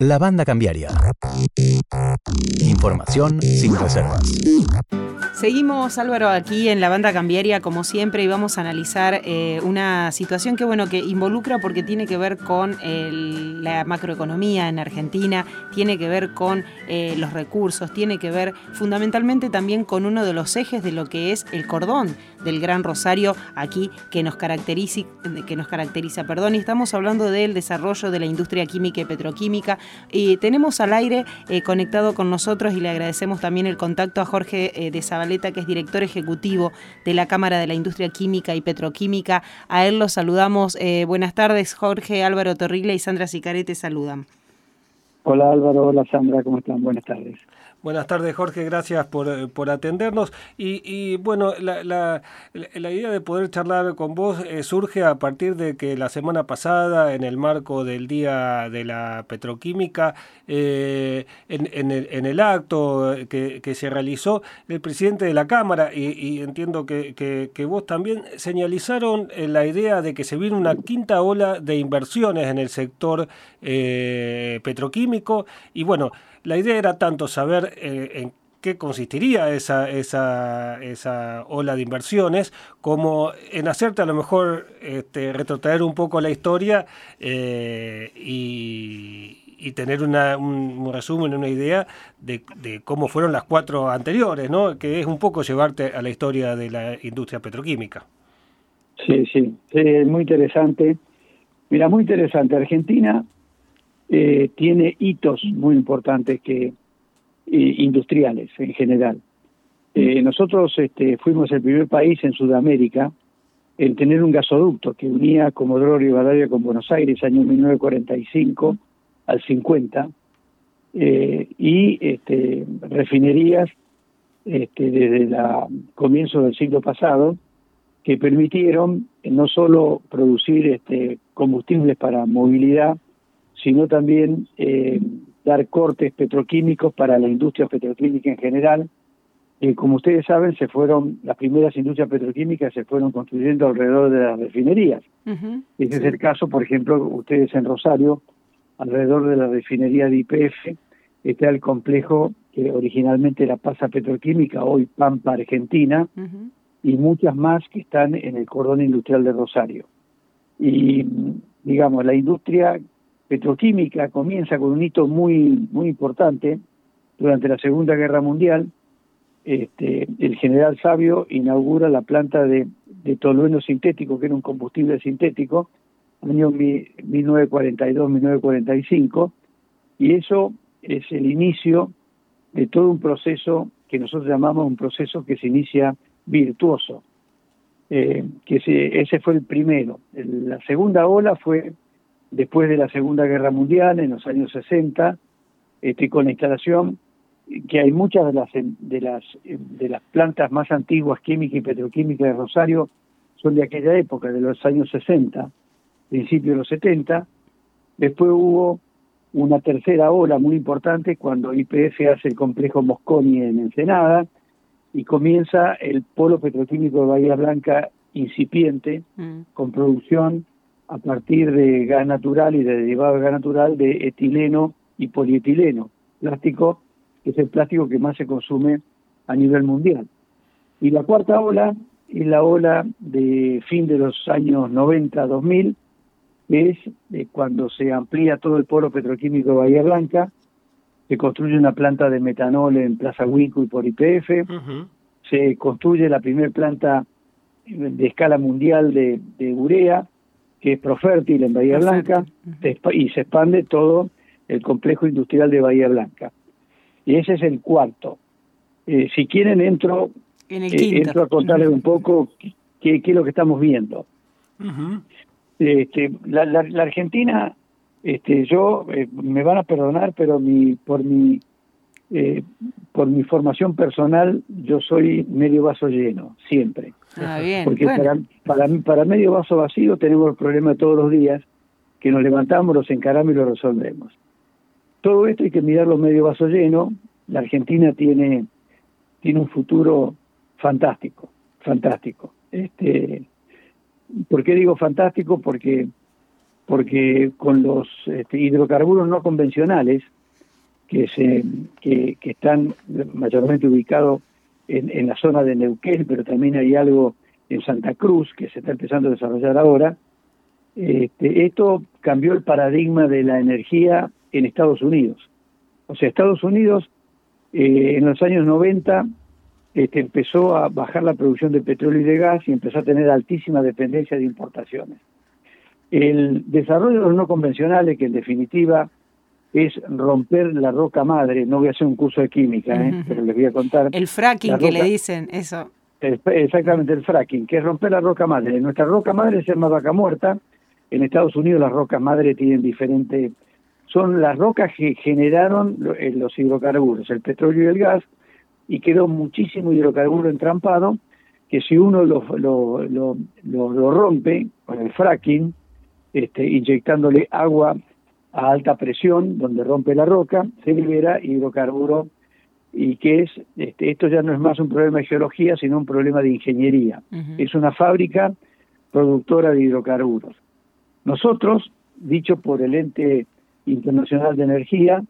La banda cambiaria. Información sin reservas. Seguimos, Álvaro, aquí en la banda cambiaria, como siempre, y vamos a analizar eh, una situación que, bueno, que involucra porque tiene que ver con la macroeconomía en Argentina, tiene que ver con eh, los recursos, tiene que ver fundamentalmente también con uno de los ejes de lo que es el cordón del Gran Rosario aquí que nos caracteriza, que nos caracteriza, perdón, y estamos hablando del desarrollo de la industria química y petroquímica. Y tenemos al aire eh, conectado con nosotros y le agradecemos también el contacto a Jorge de Zabaleta que es director ejecutivo de la Cámara de la Industria Química y Petroquímica. A él lo saludamos. Eh, buenas tardes, Jorge, Álvaro Torriglia y Sandra Sicarete saludan. Hola Álvaro, hola Sandra, ¿cómo están? Buenas tardes. Buenas tardes, Jorge, gracias por, eh, por atendernos. Y, y bueno, la, la, la, idea de poder charlar con vos eh, surge a partir de que la semana pasada, en el marco del Día de la Petroquímica, eh, en, en, el, acto que, que, se realizó, el presidente de la Cámara, y, entiendo que, que, que, vos también, señalizaron la idea de que se viene una quinta ola de inversiones en el sector petroquímico. Y bueno, la idea era tanto saber eh, en qué consistiría esa, esa, esa, ola de inversiones, como en hacerte a lo mejor este, retrotraer un poco la historia eh, y, y, tener una, un, resumen, una idea de, de, cómo fueron las cuatro anteriores, ¿no? que es un poco llevarte a la historia de la industria petroquímica. Sí, sí, sí es muy interesante. Mira, muy interesante. Argentina eh, tiene hitos muy importantes que eh, industriales en general. Eh, nosotros este, fuimos el primer país en Sudamérica en tener un gasoducto que unía Comodoro Rivadavia con Buenos Aires, año 1945 al 50, eh, y este, refinerías este, desde el comienzo del siglo pasado que permitieron no solo producir este, combustibles para movilidad, sino también eh, dar cortes petroquímicos para la industria petroquímica en general. Eh, como ustedes saben, se fueron las primeras industrias petroquímicas se fueron construyendo alrededor de las refinerías. Ese es el caso, por ejemplo, ustedes en Rosario, alrededor de la refinería de IPF, está el complejo que originalmente era Pasa Petroquímica, hoy Pampa Argentina, y muchas más que están en el cordón industrial de Rosario. Y digamos, la industria petroquímica comienza con un hito muy, muy importante durante la Segunda Guerra Mundial. Este, el general Sabio inaugura la planta de, tolueno sintético, que era un combustible sintético, año 1942-1945, y eso es el inicio de todo un proceso que nosotros llamamos un proceso que se inicia virtuoso, eh, que se, ese fue el primero. La segunda ola fue después de la Segunda Guerra Mundial, en los años 60, este, con la instalación que hay muchas de las de las de las plantas más antiguas química y petroquímica de Rosario son de aquella época, de los años 60, principios de los 70. Después hubo una tercera ola muy importante cuando IPF hace el complejo Mosconi en Ensenada y comienza el polo petroquímico de Bahía Blanca incipiente mm. con producción a partir de gas natural y de derivado de gas natural de etileno y polietileno, plástico que es el plástico que más se consume a nivel mundial. Y la cuarta ola es la ola de fin de los años 90-2000, que es de cuando se amplía todo el polo petroquímico de Bahía Blanca, se construye una planta de metanol en Plaza Huico y por IPF, se construye la primera planta de escala mundial de, de urea, que es Profértil en Bahía Blanca, y se expande todo el complejo industrial de Bahía Blanca. Y ese es el cuarto. Eh, si quieren, entro, eh, entro a contarles un poco qué, qué, es lo que estamos viendo. este, la, la, la, Argentina, este, yo, eh, me van a perdonar, pero mi, por mi eh, por mi formación personal, yo soy medio vaso lleno, siempre. Ah, bien. Porque para, para, para medio vaso vacío tenemos el problema todos los días, que nos levantamos, los encaramos y lo resolvemos. Todo esto hay que mirarlo medio vaso lleno. La Argentina tiene, tiene un futuro fantástico, fantástico. Este, ¿Por qué digo fantástico? Porque porque con los este, hidrocarburos no convencionales, que, se, que, están mayormente ubicados en, en, la zona de Neuquén, pero también hay algo en Santa Cruz que se está empezando a desarrollar ahora, este, esto cambió el paradigma de la energía en Estados Unidos. O sea, Estados Unidos eh, en los años 90 este, empezó a bajar la producción de petróleo y de gas y empezó a tener altísima dependencia de importaciones. El desarrollo de los no convencionales, que en definitiva es romper la roca madre, no voy a hacer un curso de química, ¿eh? pero les voy a contar. El fracking que le dicen, eso. Exactamente, el fracking, que es romper la roca madre. Nuestra roca madre es llama vaca muerta. En Estados Unidos las rocas madre tienen diferentes... Son las rocas que generaron eh, los hidrocarburos, el petróleo y el gas, y quedó muchísimo hidrocarburo entrampado, que si uno lo, lo, lo, lo rompe con el fracking, este, inyectándole agua a alta presión, donde rompe la roca, se libera hidrocarburo y que es, este, esto ya no es más un problema de geología, sino un problema de ingeniería. Es una fábrica productora de hidrocarburos. Nosotros, dicho por el ente internacional de energía,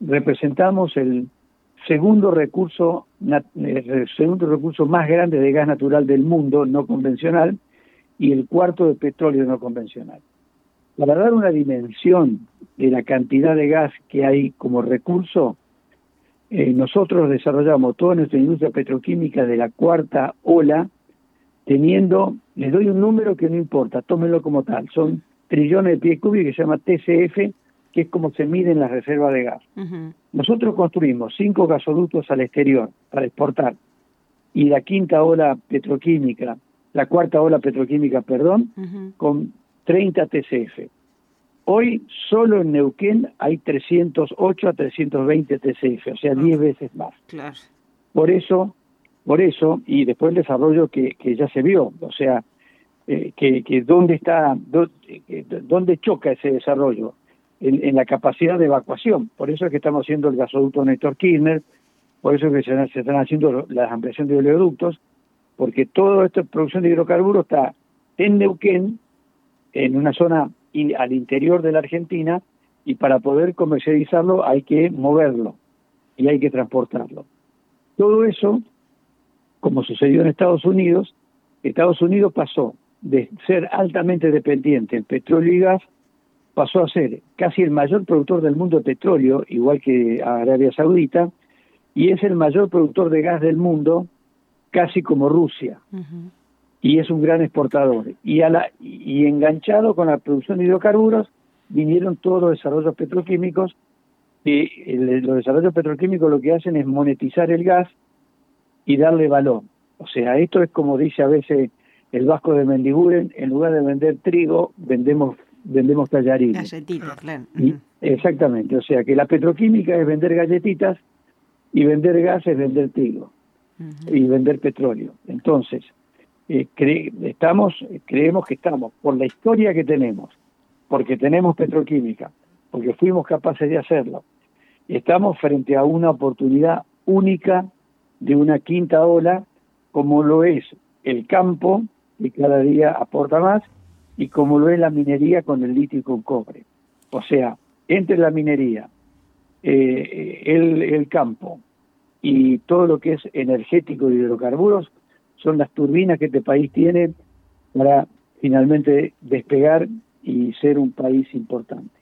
representamos el segundo recurso, el segundo recurso más grande de gas natural del mundo no convencional y el cuarto de petróleo no convencional. Para dar una dimensión de la cantidad de gas que hay como recurso, eh, nosotros desarrollamos toda nuestra industria petroquímica de la cuarta ola, teniendo, les doy un número que no importa, tómenlo como tal, son trillones de pies cúbicos que se llama TCF, que es como se miden las reservas de gas. Nosotros construimos cinco gasoductos al exterior para exportar, y la quinta ola petroquímica, la cuarta ola petroquímica, perdón, con 30 TCF. Hoy solo en Neuquén hay 308 a 320 TCF, o sea, 10 veces más. Claro. Por eso, por eso, y después el desarrollo que, que ya se vio, o sea, eh, que, que dónde está, dónde choca ese desarrollo, en, en, la capacidad de evacuación. Por eso es que estamos haciendo el gasoducto Néstor Kirchner, por eso es que se, se están haciendo las ampliaciones de oleoductos, porque toda esta producción de hidrocarburos está en Neuquén, en una zona al interior de la Argentina y para poder comercializarlo hay que moverlo y hay que transportarlo. Todo eso, como sucedió en Estados Unidos, Estados Unidos pasó de ser altamente dependiente en petróleo y gas, pasó a ser casi el mayor productor del mundo de petróleo, igual que Arabia Saudita, y es el mayor productor de gas del mundo, casi como Rusia y es un gran exportador. Y, a la, y enganchado con la producción de hidrocarburos vinieron todos los desarrollos petroquímicos y los desarrollos petroquímicos lo que hacen es monetizar el gas y darle valor. O sea, esto es como dice a veces el vasco de Mendiguren, en lugar de vender trigo, vendemos vendemos tallarines. Galletitas, claro. exactamente, o sea que la petroquímica es vender galletitas y vender gas es vender trigo y vender petróleo. Entonces, eh, estamos, creemos que estamos, por la historia que tenemos, porque tenemos petroquímica, porque fuimos capaces de hacerlo, estamos frente a una oportunidad única de una quinta ola, como lo es el campo, que cada día aporta más, y como lo es la minería con el litio y con cobre. O sea, entre la minería, eh, el, el campo y todo lo que es energético de hidrocarburos, son las turbinas que este país tiene para finalmente despegar y ser un país importante.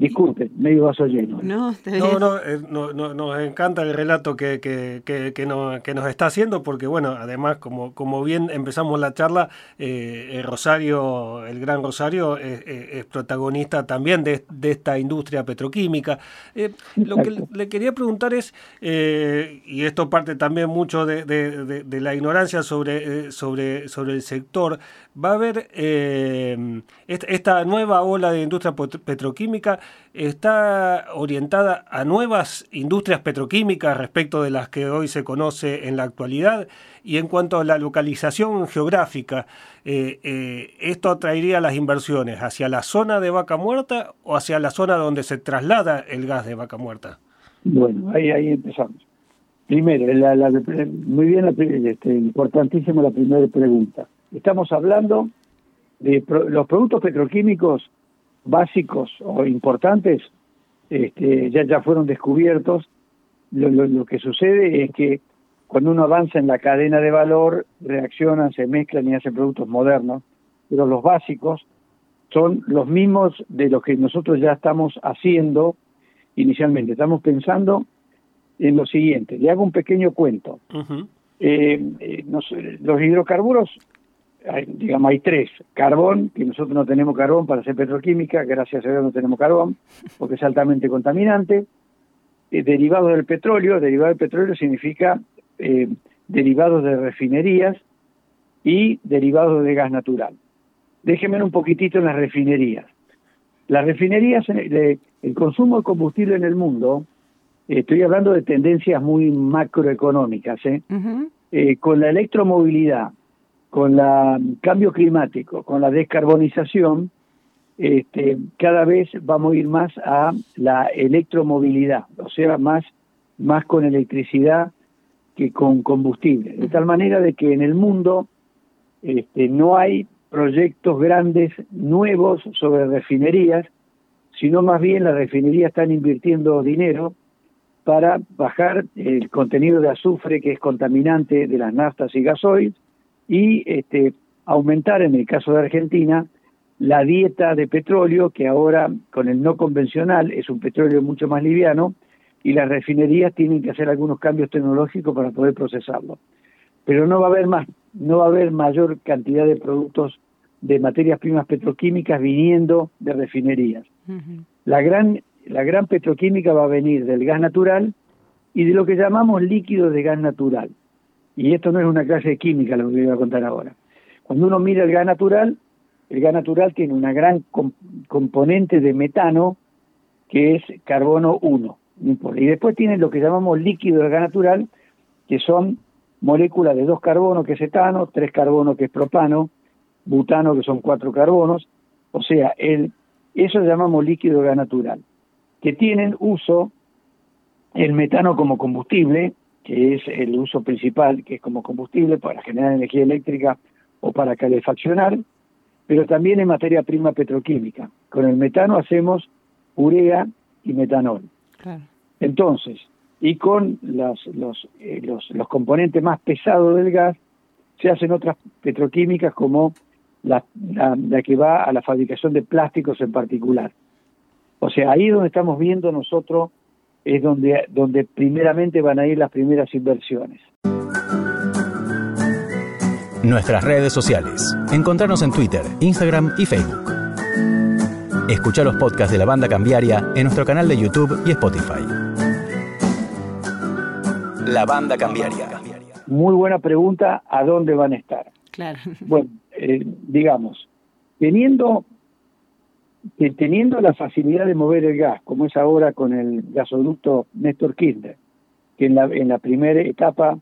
Disculpe, medio vaso lleno. No, eh, no, no, nos encanta el relato que, que, que, que, nos, que nos está haciendo, porque bueno, además, como, como bien empezamos la charla, eh, el Rosario, el Gran Rosario, es, protagonista también de, de, esta industria petroquímica. Eh, lo que le quería preguntar es, y esto parte también mucho de, de, de la ignorancia sobre, sobre, sobre el sector, va a haber esta nueva ola de industria petroquímica está orientada a nuevas industrias petroquímicas respecto de las que hoy se conoce en la actualidad. Y en cuanto a la localización geográfica, eh, eh, ¿esto atraería las inversiones hacia la zona de vaca muerta o hacia la zona donde se traslada el gas de vaca muerta? Bueno, ahí, ahí empezamos. Primero, muy bien, este, importantísimo la primera pregunta. Estamos hablando de los productos petroquímicos básicos o importantes este, ya, ya fueron descubiertos. Lo, lo, que sucede es que cuando uno avanza en la cadena de valor, reaccionan, se mezclan y hacen productos modernos, pero los básicos son los mismos de los que nosotros ya estamos haciendo inicialmente. Estamos pensando en lo siguiente. Le hago un pequeño cuento. Eh, eh, los hidrocarburos, digamos, hay tres. Carbón, que nosotros no tenemos carbón para hacer petroquímica, gracias a Dios no tenemos carbón, porque es altamente contaminante. Eh, derivados del petróleo, derivado del petróleo significa derivados de refinerías y derivados de gas natural. Déjenme un poquitito en las refinerías. Las refinerías, el consumo de combustible en el mundo Estoy hablando de tendencias muy macroeconómicas. ¿eh? eh con la electromovilidad, con el cambio climático, con la descarbonización, este, cada vez vamos a ir más a la electromovilidad, o sea, más, más con electricidad que con combustible. De tal manera de que en el mundo este, no hay proyectos grandes nuevos sobre refinerías, sino más bien las refinerías están invirtiendo dinero para bajar el contenido de azufre que es contaminante de las naftas y gasoil y este, aumentar en el caso de Argentina la dieta de petróleo que ahora con el no convencional es un petróleo mucho más liviano y las refinerías tienen que hacer algunos cambios tecnológicos para poder procesarlo. Pero no va a haber más, no va a haber mayor cantidad de productos de materias primas petroquímicas viniendo de refinerías. La gran la gran petroquímica va a venir del gas natural y de lo que llamamos líquido de gas natural. Y esto no es una clase de química lo que voy a contar ahora. Cuando uno mira el gas natural, el gas natural tiene una gran componente de metano que es carbono 1. Y después tiene lo que llamamos líquido de gas natural, que son moléculas de dos carbonos, que es etano, tres carbonos, que es propano, butano, que son cuatro carbonos. O sea, el, eso llamamos líquido de gas natural que tienen uso el metano como combustible, que es el uso principal, que es como combustible para generar energía eléctrica o para calefaccionar, pero también en materia prima petroquímica. Con el metano hacemos urea y metanol. Entonces, y con los, los, eh, los, los, componentes más pesados del gas, se hacen otras petroquímicas como la, la que va a la fabricación de plásticos en particular. O sea, ahí donde estamos viendo nosotros es donde, donde primeramente van a ir las primeras inversiones. Nuestras redes sociales. Encontrarnos en Twitter, Instagram y Facebook. Escucha los podcasts de la banda cambiaria en nuestro canal de YouTube y Spotify. La banda cambiaria. Muy buena pregunta, ¿a dónde van a estar? Claro. Bueno, eh, digamos, teniendo que teniendo la facilidad de mover el gas, como es ahora con el gasoducto Néstor Kirchner, que en la, en la primera etapa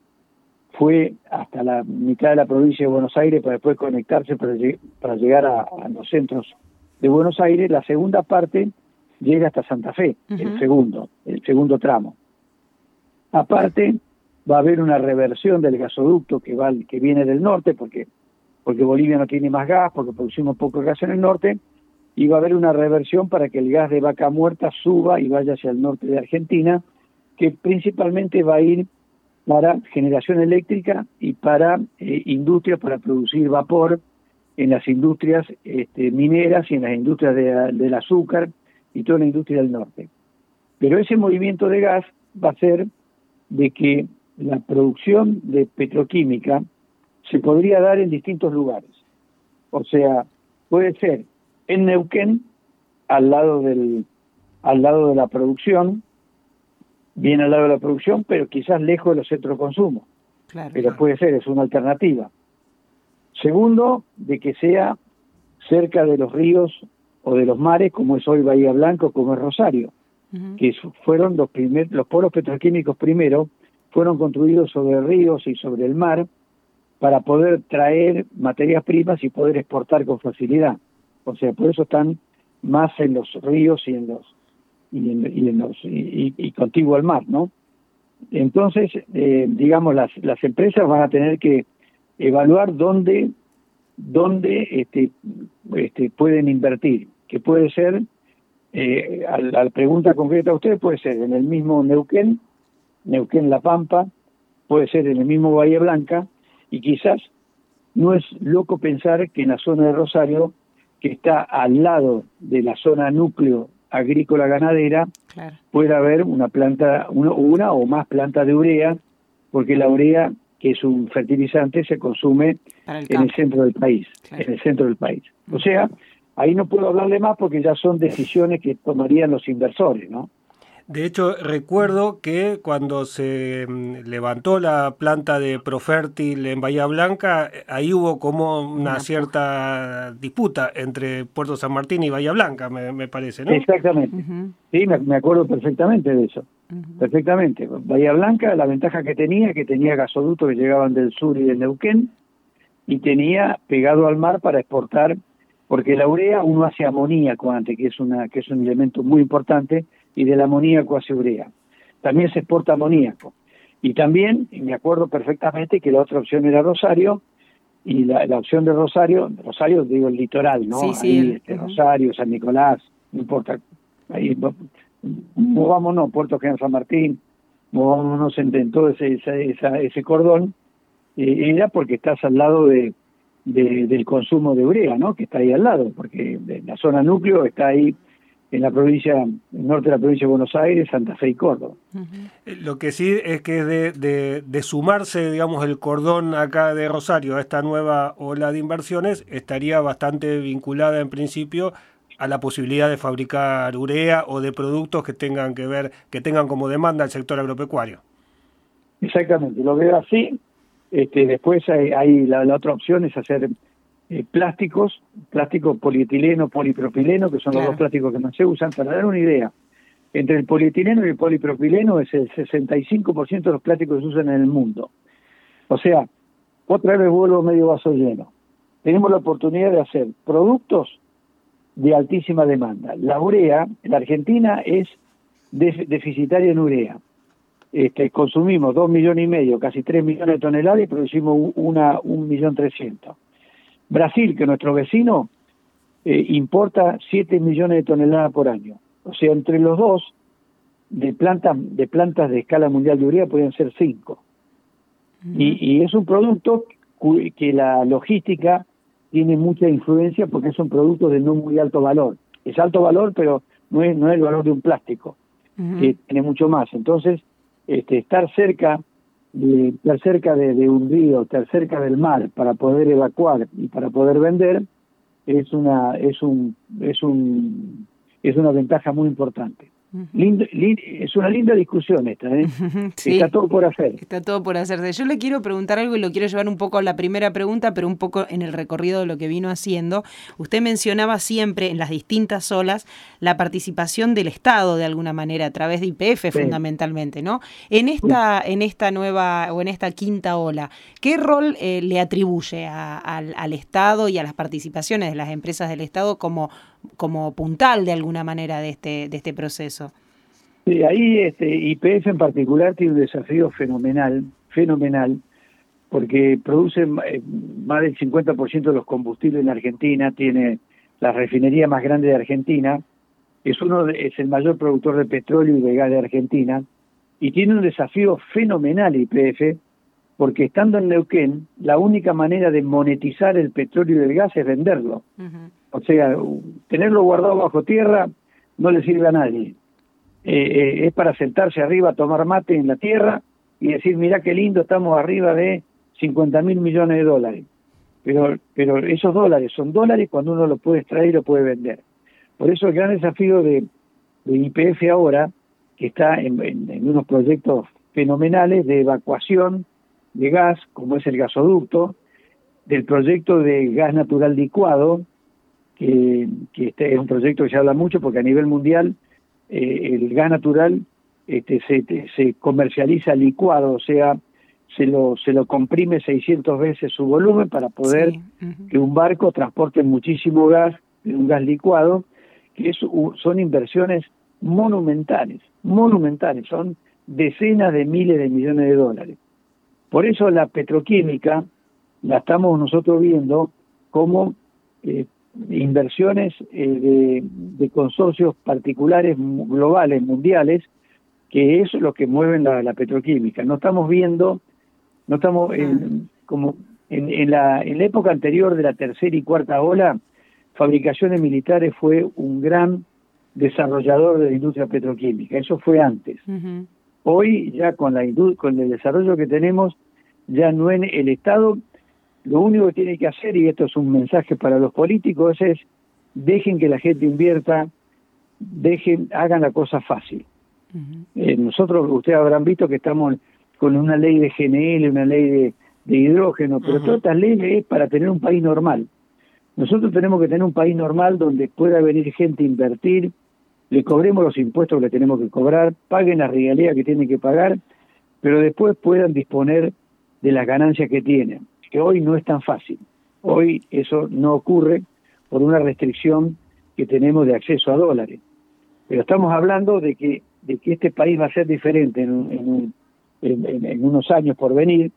fue hasta la mitad de la provincia de Buenos Aires para después conectarse para, para llegar a, los centros de Buenos Aires, la segunda parte llega hasta Santa Fe, el segundo, el segundo tramo. Aparte, va a haber una reversión del gasoducto que va que viene del norte, porque, porque Bolivia no tiene más gas, porque producimos poco gas en el norte, y va a haber una reversión para que el gas de vaca muerta suba y vaya hacia el norte de Argentina, que principalmente va a ir para generación eléctrica y para eh, industrias para producir vapor en las industrias este, mineras y en las industrias del azúcar y toda la industria del norte. Pero ese movimiento de gas va a ser de que la producción de petroquímica se podría dar en distintos lugares. O sea, puede ser en Neuquén, al lado del, al lado de la producción, bien al lado de la producción, pero quizás lejos de los centros de consumo. pero puede ser, es una alternativa. Segundo, de que sea cerca de los ríos o de los mares, como es hoy Bahía Blanco, como es Rosario, que fueron los primeros, los polos petroquímicos primero, fueron construidos sobre ríos y sobre el mar para poder traer materias primas y poder exportar con facilidad. O sea, por eso están más en los ríos y en los y en, los y, contiguo al mar, ¿no? Entonces, eh, digamos, las, las empresas van a tener que evaluar dónde dónde este, este, pueden invertir. que puede ser, eh, a, la pregunta concreta a usted, puede ser en el mismo Neuquén, Neuquén La Pampa, puede ser en el mismo Bahía Blanca, y quizás no es loco pensar que en la zona de Rosario, que está al lado de la zona núcleo agrícola ganadera, pueda haber una planta, una, una o más plantas de urea, porque la urea que es un fertilizante, se consume en el centro del país, en el centro del país. O sea, ahí no puedo hablarle más porque ya son decisiones que tomarían los inversores, ¿no? De hecho, recuerdo que cuando se mm, levantó la planta de Profértil en Bahía Blanca, ahí hubo como una cierta disputa entre Puerto San Martín y Bahía Blanca, me, parece, ¿no? Exactamente. Sí, me, acuerdo perfectamente de eso. Perfectamente. Bahía Blanca, la ventaja que tenía, que tenía gasoductos que llegaban del sur y del Neuquén, y tenía pegado al mar para exportar, porque la urea uno hace amoníaco antes, que es, una, que es un elemento muy importante, y del amoníaco hacia urea. También se exporta amoníaco. Y también, me acuerdo perfectamente que la otra opción era Rosario, y la, opción de Rosario, Rosario digo el litoral, ¿no? Sí, este, Rosario, San Nicolás, no importa, ahí movámonos, Puerto General San Martín, movámonos en, todo ese, ese cordón, eh, era porque estás al lado de, del consumo de urea, ¿no? Que está ahí al lado, porque la zona núcleo está ahí en la provincia, norte de la provincia de Buenos Aires, Santa Fe y Córdoba. Eh, lo que sí es que de, de, de, sumarse, digamos, el cordón acá de Rosario a esta nueva ola de inversiones, estaría bastante vinculada en principio a la posibilidad de fabricar urea o de productos que tengan que ver, que tengan como demanda el sector agropecuario. Exactamente, lo veo así. Este, después hay, la, la otra opción es hacer eh, plásticos, plástico polietileno, polipropileno, que son los dos plásticos que más se usan, para dar una idea. Entre el polietileno y el polipropileno es el 65% de los plásticos que se usan en el mundo. O sea, otra vez vuelvo medio vaso lleno. Tenemos la oportunidad de hacer productos de altísima demanda. La urea, la Argentina es deficitaria en urea. Este, consumimos dos millones y medio, casi tres millones de toneladas y producimos una, un millón trescientos. Brasil, que nuestro vecino, eh, importa 7 millones de toneladas por año. O sea, entre los dos, de, plantas de plantas de escala mundial de urea podrían ser 5. y, es un producto que la logística tiene mucha influencia porque es un producto de no muy alto valor. Es alto valor, pero no es, no es el valor de un plástico, que tiene mucho más. Entonces, este, estar cerca de estar cerca de, un río, estar cerca del mar para poder evacuar y para poder vender es una es un es un es una ventaja muy importante es una linda discusión esta, ¿eh? Está todo por hacer. Está todo por hacerse. Yo le quiero preguntar algo y lo quiero llevar un poco a la primera pregunta, pero un poco en el recorrido de lo que vino haciendo. Usted mencionaba siempre en las distintas olas la participación del Estado de alguna manera a través de IPF fundamentalmente, ¿no? En esta, en esta nueva o en esta quinta ola, ¿qué rol eh, le atribuye al, al Estado y a las participaciones de las empresas del Estado como como puntal de alguna manera de este, de este proceso. Sí, ahí este, IPF en particular tiene un desafío fenomenal, fenomenal, porque produce eh, más del 50% de los combustibles en Argentina, tiene la refinería más grande de Argentina, es uno es el mayor productor de petróleo y de gas de Argentina, y tiene un desafío fenomenal IPF, porque estando en Neuquén, la única manera de monetizar el petróleo y el gas es venderlo. O sea, tenerlo guardado bajo tierra no le sirve a nadie. Eh, eh, es para sentarse arriba, tomar mate en la tierra y decir, mira qué lindo, estamos arriba de 50 mil millones de dólares. Pero, pero esos dólares son dólares cuando uno lo puede extraer y lo puede vender. Por eso el gran desafío de, IPF ahora, que está en, en unos proyectos fenomenales de evacuación de gas, como es el gasoducto, del proyecto de gas natural licuado, que, este es un proyecto que se habla mucho porque a nivel mundial eh, el gas natural este, se, se comercializa licuado, o sea, se lo, se lo comprime 600 veces su volumen para poder que un barco transporte muchísimo gas, un gas licuado, que es, son inversiones monumentales, monumentales, son decenas de miles de millones de dólares. Por eso la petroquímica la estamos nosotros viendo como eh, inversiones eh, de, consorcios particulares globales, mundiales, que es lo que mueven la, petroquímica. No estamos viendo, no estamos en, como en, en, la, en la época anterior de la tercera y cuarta ola, fabricaciones militares fue un gran desarrollador de la industria petroquímica. Eso fue antes. Hoy ya con la con el desarrollo que tenemos, ya no en el Estado lo único que tiene que hacer, y esto es un mensaje para los políticos, es dejen que la gente invierta, dejen, hagan la cosa fácil. Eh, nosotros, ustedes habrán visto que estamos con una ley de GNL, una ley de, hidrógeno, pero todas estas leyes es para tener un país normal. Nosotros tenemos que tener un país normal donde pueda venir gente a invertir, le cobremos los impuestos que le tenemos que cobrar, paguen la regalías que tienen que pagar, pero después puedan disponer de las ganancias que tienen que hoy no es tan fácil. Hoy eso no ocurre por una restricción que tenemos de acceso a dólares. Pero estamos hablando de que, de que este país va a ser diferente en, en, unos años por venir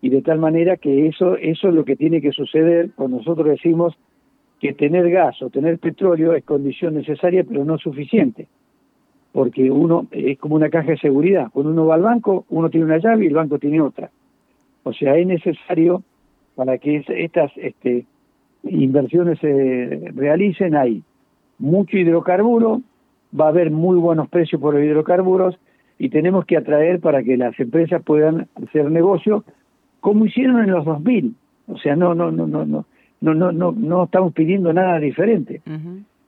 y de tal manera que eso, eso es lo que tiene que suceder cuando nosotros decimos que tener gas o tener petróleo es condición necesaria pero no suficiente. Porque uno es como una caja de seguridad. Cuando uno va al banco, uno tiene una llave y el banco tiene otra. O sea, es necesario para que estas este, inversiones se realicen, hay mucho hidrocarburo, va a haber muy buenos precios por los hidrocarburos y tenemos que atraer para que las empresas puedan hacer negocio como hicieron en los 2000. O sea, no no no no no no no no, no estamos pidiendo nada diferente.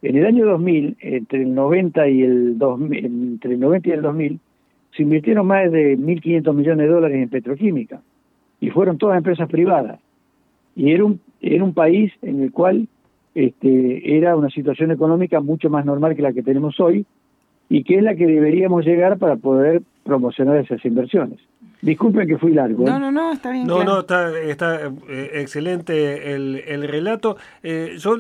En el año 2000, entre el 90 y el 2000, entre el 90 y el 2000, se invirtieron más de 1.500 millones de dólares en petroquímica y fueron todas empresas privadas. Y era un, era un país en el cual este, era una situación económica mucho más normal que la que tenemos hoy y que es la que deberíamos llegar para poder promocionar esas inversiones. Disculpen que fui largo. No, ¿eh? no, no, está bien. No, no, está, está eh, excelente el, el relato. Eh, yo,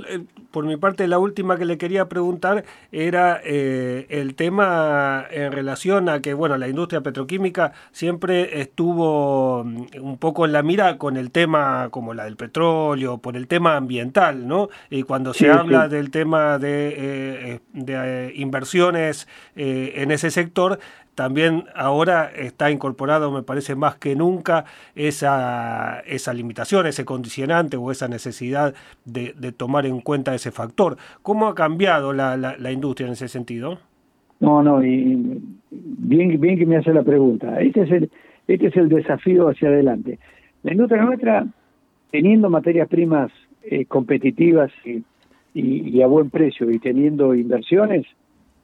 por mi parte, la última que le quería preguntar era el tema en relación a que, bueno, la industria petroquímica siempre estuvo mm, un poco en la mira con el tema como la del petróleo, por el tema ambiental, ¿no? Y cuando se habla del tema de, de inversiones en ese sector, también ahora está incorporado, me parece más que nunca, esa, esa limitación, ese condicionante o esa necesidad de, tomar en cuenta ese factor. ¿Cómo ha cambiado la, la, industria en ese sentido? No, no, y bien, bien que me hace la pregunta. Este es el, este es el desafío hacia adelante. La industria nuestra, teniendo materias primas eh, competitivas y, a buen precio y teniendo inversiones,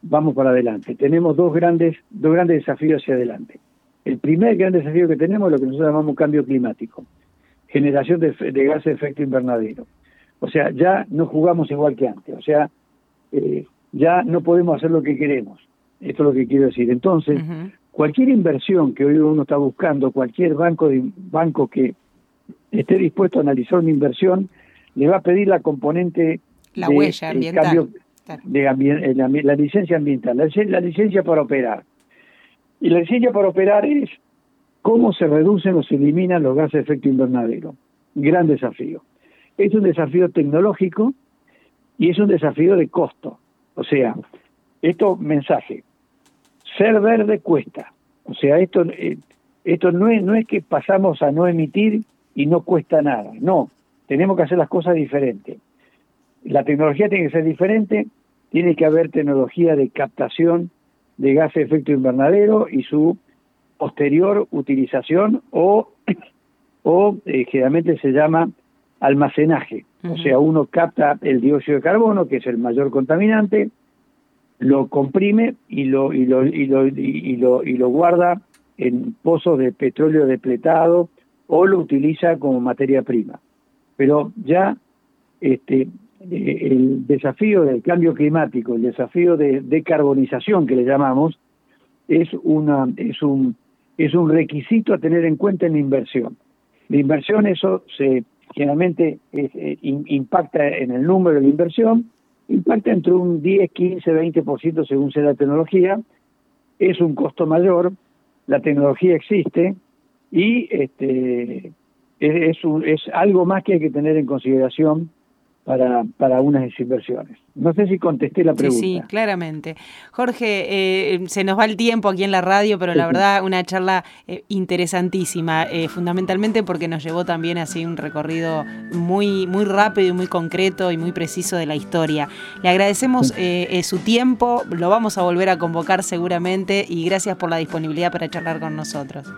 vamos para adelante. Tenemos dos grandes, dos grandes desafíos hacia adelante. El primer gran desafío que tenemos es lo que nosotros llamamos cambio climático, generación de, gases de efecto invernadero. O sea, ya no jugamos igual que antes, o sea, eh, ya no podemos hacer lo que queremos. Esto es lo que quiero decir. Entonces, cualquier inversión que hoy uno está buscando, cualquier banco, de, banco que esté dispuesto a analizar una inversión, le va a pedir la componente la huella ambiental. Cambio, de eh, la, licencia ambiental, la, licencia para operar. Y la licencia para operar es cómo se reducen o se eliminan los gases de efecto invernadero. Gran desafío. Es un desafío tecnológico y es un desafío de costo. O sea, esto mensaje, ser verde cuesta. O sea, esto, eh, esto no, es, no es que pasamos a no emitir y no cuesta nada. No, tenemos que hacer las cosas diferentes. La tecnología tiene que ser diferente, tiene que haber tecnología de captación de gases de efecto invernadero y su posterior utilización o, o eh, generalmente se llama almacenaje. O sea, uno capta el dióxido de carbono, que es el mayor contaminante, lo comprime y lo, y lo, y lo, y lo, y lo guarda en pozos de petróleo depletado o lo utiliza como materia prima. Pero ya este, eh, el desafío del cambio climático, el desafío de decarbonización que le llamamos, es, una, es, un, es un requisito a tener en cuenta en la inversión. La inversión, eso se generalmente eh, impacta en el número de la inversión, impacta entre un 10, 15, 20% según sea la tecnología, es un costo mayor, la tecnología existe y este, es, es, es algo más que hay que tener en consideración para, para unas inversiones. No sé si contesté la pregunta. Sí, sí, claramente. Jorge, eh, se nos va el tiempo aquí en la radio, pero la verdad una charla eh, interesantísima, eh, fundamentalmente porque nos llevó también así un recorrido muy, muy rápido y muy concreto y muy preciso de la historia. Le agradecemos su tiempo, lo vamos a volver a convocar seguramente y gracias por la disponibilidad para charlar con nosotros.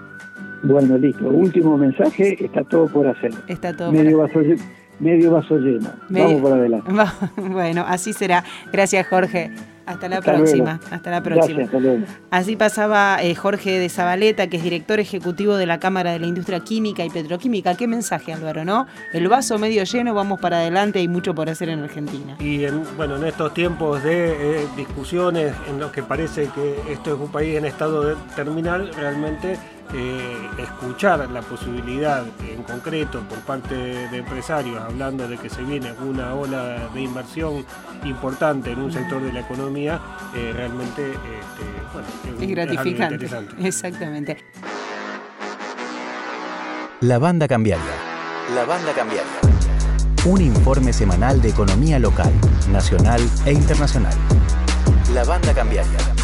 Bueno, listo. Último mensaje, está todo por hacer. Está todo Medio por hacer medio vaso lleno. Vamos por adelante. bueno, así será. Gracias, Jorge. Hasta la próxima. Hasta la próxima. Así pasaba eh, Jorge de Zabaleta, que es director ejecutivo de la Cámara de la Industria Química y Petroquímica. Qué mensaje, Álvaro, ¿no? El vaso medio lleno, vamos para adelante, hay mucho por hacer en Argentina. Y en, bueno, en estos tiempos de eh, discusiones en los que parece que esto es un país en estado terminal, realmente eh, escuchar la posibilidad en concreto por parte de empresarios hablando de que se viene una ola de inversión importante en un sector de la economía, eh, realmente este, es, gratificante. Exactamente. La banda cambiaria. La banda cambiaria. Un informe semanal de economía local, nacional e internacional. La banda cambiaria.